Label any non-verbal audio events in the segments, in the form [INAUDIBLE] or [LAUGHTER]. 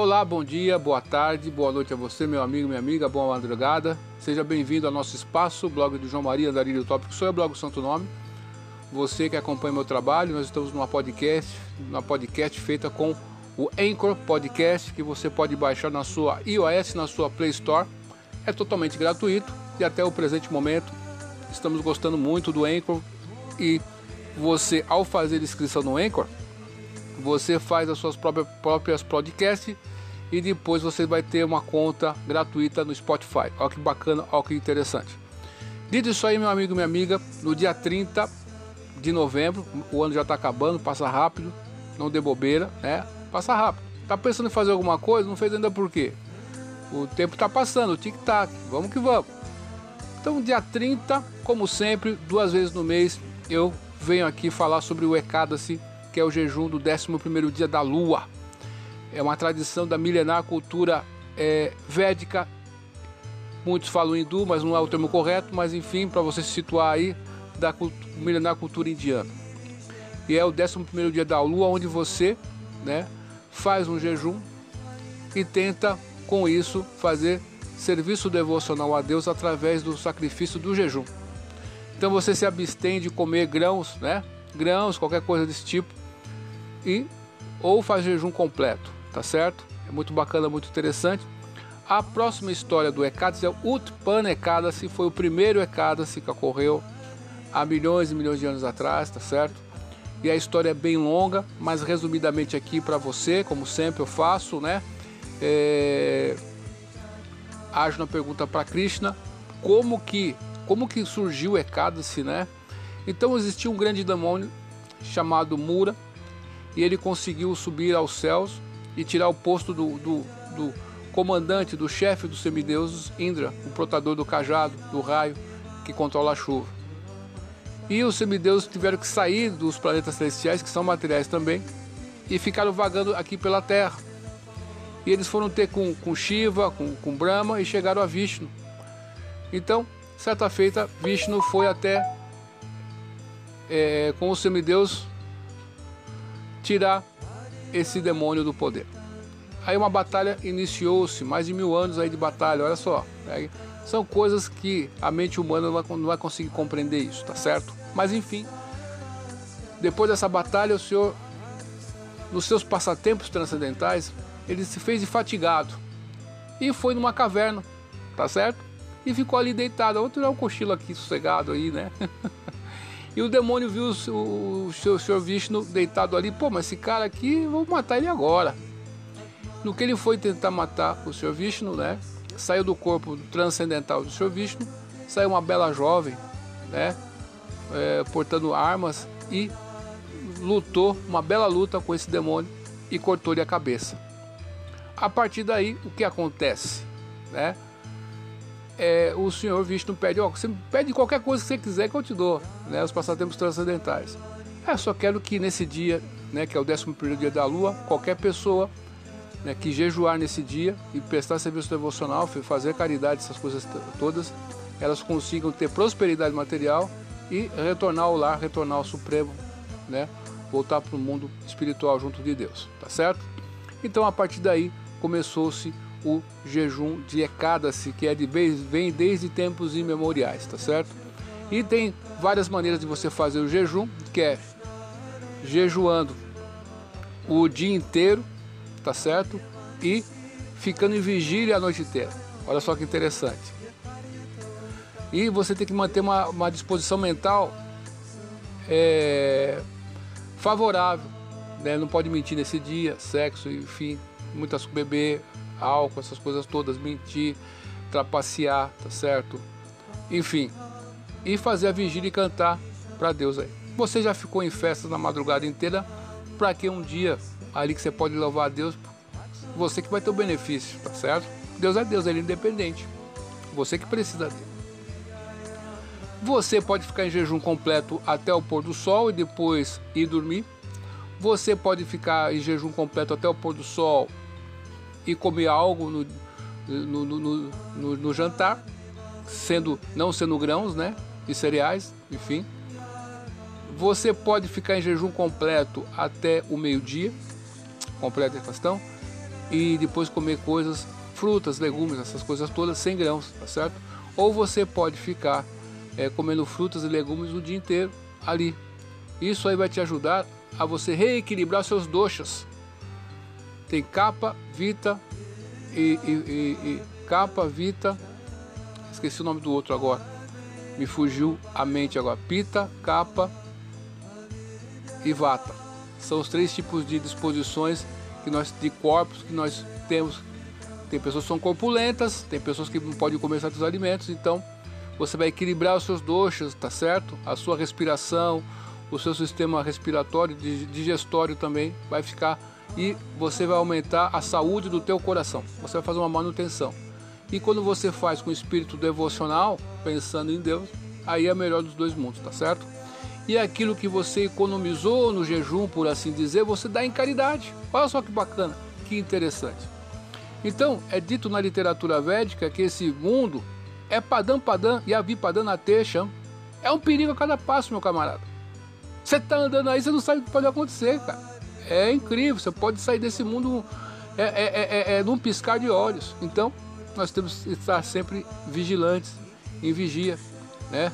Olá, bom dia, boa tarde, boa noite a você, meu amigo, minha amiga, boa madrugada. Seja bem-vindo ao nosso espaço, blog do João Maria Darílio Tópico, sou o blog Santo Nome. Você que acompanha meu trabalho, nós estamos numa podcast, uma podcast feita com o Anchor Podcast, que você pode baixar na sua iOS, na sua Play Store. É totalmente gratuito e até o presente momento estamos gostando muito do Anchor e você ao fazer inscrição no Anchor, você faz as suas próprias, próprias podcasts e depois você vai ter uma conta gratuita no Spotify. Olha que bacana, olha que interessante. Dito isso aí, meu amigo, minha amiga, no dia 30 de novembro, o ano já está acabando, passa rápido, não dê bobeira, né? Passa rápido. Tá pensando em fazer alguma coisa? Não fez ainda por quê? O tempo está passando, tic-tac, vamos que vamos. Então, dia 30, como sempre, duas vezes no mês, eu venho aqui falar sobre o Ekadasi, que é o jejum do 11 dia da lua. É uma tradição da milenar cultura é, védica. Muitos falam hindu, mas não é o termo correto, mas enfim, para você se situar aí, da milenar cultura indiana. E é o 11 dia da lua, onde você né, faz um jejum e tenta com isso fazer serviço devocional a Deus através do sacrifício do jejum. Então você se abstém de comer grãos, né? Grãos, qualquer coisa desse tipo, e ou faz jejum completo, tá certo? É muito bacana, muito interessante. A próxima história do Ekadasi é o Utpan Ekadasi, foi o primeiro Ekadasi que ocorreu há milhões e milhões de anos atrás, tá certo? E a história é bem longa, mas resumidamente aqui para você, como sempre eu faço, né? É... Ajo na pergunta para Krishna, como que como que surgiu o Ekadasi, né? Então existia um grande demônio chamado Mura, e ele conseguiu subir aos céus e tirar o posto do, do, do comandante, do chefe dos semideuses, Indra, o portador do cajado, do raio que controla a chuva. E os semideuses tiveram que sair dos planetas celestiais, que são materiais também, e ficaram vagando aqui pela Terra. E eles foram ter com, com Shiva, com, com Brahma e chegaram a Vishnu. Então, certa feita, Vishnu foi até é, com os semideus tirar esse demônio do poder. Aí uma batalha iniciou-se, mais de mil anos aí de batalha, olha só. Né? São coisas que a mente humana não vai conseguir compreender isso, tá certo? Mas enfim, depois dessa batalha, o senhor, nos seus passatempos transcendentais, ele se fez fatigado e foi numa caverna, tá certo? E ficou ali deitado. Vou tirar um cochilo aqui sossegado aí, né? [LAUGHS] E o demônio viu o, o, senhor Vishnu deitado ali. Pô, mas esse cara aqui, vou matar ele agora. No que ele foi tentar matar o senhor Vishnu, né? Saiu do corpo transcendental do senhor Vishnu, saiu uma bela jovem, né? É, portando armas e lutou uma bela luta com esse demônio e cortou-lhe a cabeça. A partir daí, o que acontece, né? É, o Senhor Vishnu pede, ó, você pede qualquer coisa que você quiser que eu te dou, né, os passatempos transcendentais. É, só quero que nesse dia, né, que é o 11 primeiro dia da lua, qualquer pessoa né, que jejuar nesse dia e prestar serviço devocional, fazer caridade, essas coisas todas, elas consigam ter prosperidade material e retornar ao lar, retornar ao Supremo, né, voltar para o mundo espiritual junto de Deus, tá certo? Então a partir daí começou-se o jejum de Ekadasi, que é de vem desde tempos imemoriais, tá certo? E tem várias maneiras de você fazer o jejum, que é jejuando o dia inteiro, tá certo? E ficando em vigília a noite inteira. Olha só que interessante. E você tem que manter uma, uma disposição mental é, favorável. Né? Não pode mentir nesse dia, sexo, enfim, muitas beber, álcool, essas coisas todas, mentir, trapacear, tá certo? Enfim, e fazer a vigília e cantar para Deus aí. Você já ficou em festa na madrugada inteira, para que um dia ali que você pode louvar a Deus, você que vai ter o benefício, tá certo? Deus é Deus, ele é independente. Você que precisa dele. Você pode ficar em jejum completo até o pôr do sol e depois ir dormir. Você pode ficar em jejum completo até o pôr do sol e comer algo no, no, no, no, no jantar, sendo não sendo grãos, né? E cereais, enfim. Você pode ficar em jejum completo até o meio-dia, completa a questão. e depois comer coisas, frutas, legumes, essas coisas todas sem grãos, tá certo? Ou você pode ficar é, comendo frutas e legumes o dia inteiro ali. Isso aí vai te ajudar a você reequilibrar seus doxas. Tem capa, vita e, e, e, e capa, vita. Esqueci o nome do outro agora. Me fugiu a mente agora. Pita, capa e vata. São os três tipos de disposições que nós de corpos que nós temos. Tem pessoas que são corpulentas, tem pessoas que não podem comer certos alimentos, então você vai equilibrar os seus doxas, tá certo? A sua respiração, o seu sistema respiratório, digestório também vai ficar e você vai aumentar a saúde do teu coração. Você vai fazer uma manutenção. E quando você faz com espírito devocional, pensando em Deus, aí é melhor dos dois mundos, tá certo? E aquilo que você economizou no jejum, por assim dizer, você dá em caridade. Olha só que bacana, que interessante. Então, é dito na literatura védica que esse mundo é padam padam e avipadam na teixam. É um perigo a cada passo, meu camarada. Você tá andando aí, você não sabe o que pode acontecer, cara. É incrível, você pode sair desse mundo é, é, é, é, é num piscar de olhos. Então, nós temos que estar sempre vigilantes, em vigia, né?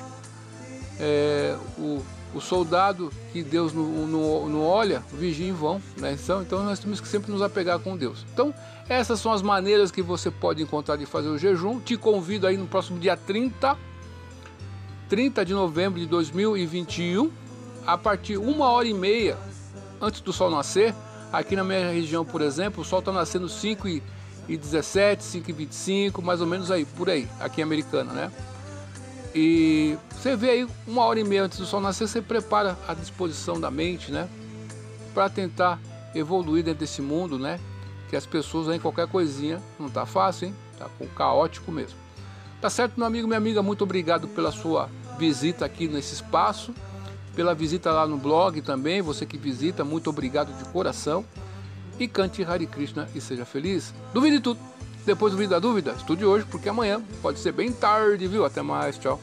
É, o, o soldado que Deus não, não, não olha, vigia em vão, né? Então, então nós temos que sempre nos apegar com Deus. Então, essas são as maneiras que você pode encontrar de fazer o jejum. Te convido aí no próximo dia 30, 30 de novembro de 2021, a partir uma hora e meia antes do sol nascer. Aqui na minha região, por exemplo, o sol está nascendo 5 e e 17, 5 e 25, mais ou menos aí, por aí, aqui em Americana, né? E você vê aí, uma hora e meia antes do sol nascer, você prepara a disposição da mente, né? Para tentar evoluir dentro desse mundo, né? Que as pessoas aí, qualquer coisinha, não tá fácil, hein? Tá caótico mesmo. Tá certo, meu amigo, minha amiga, muito obrigado pela sua visita aqui nesse espaço, pela visita lá no blog também, você que visita, muito obrigado de coração e cante Hare Krishna e seja feliz. Duvide tudo. Depois do vídeo da dúvida, estude hoje, porque amanhã pode ser bem tarde, viu? Até mais, tchau.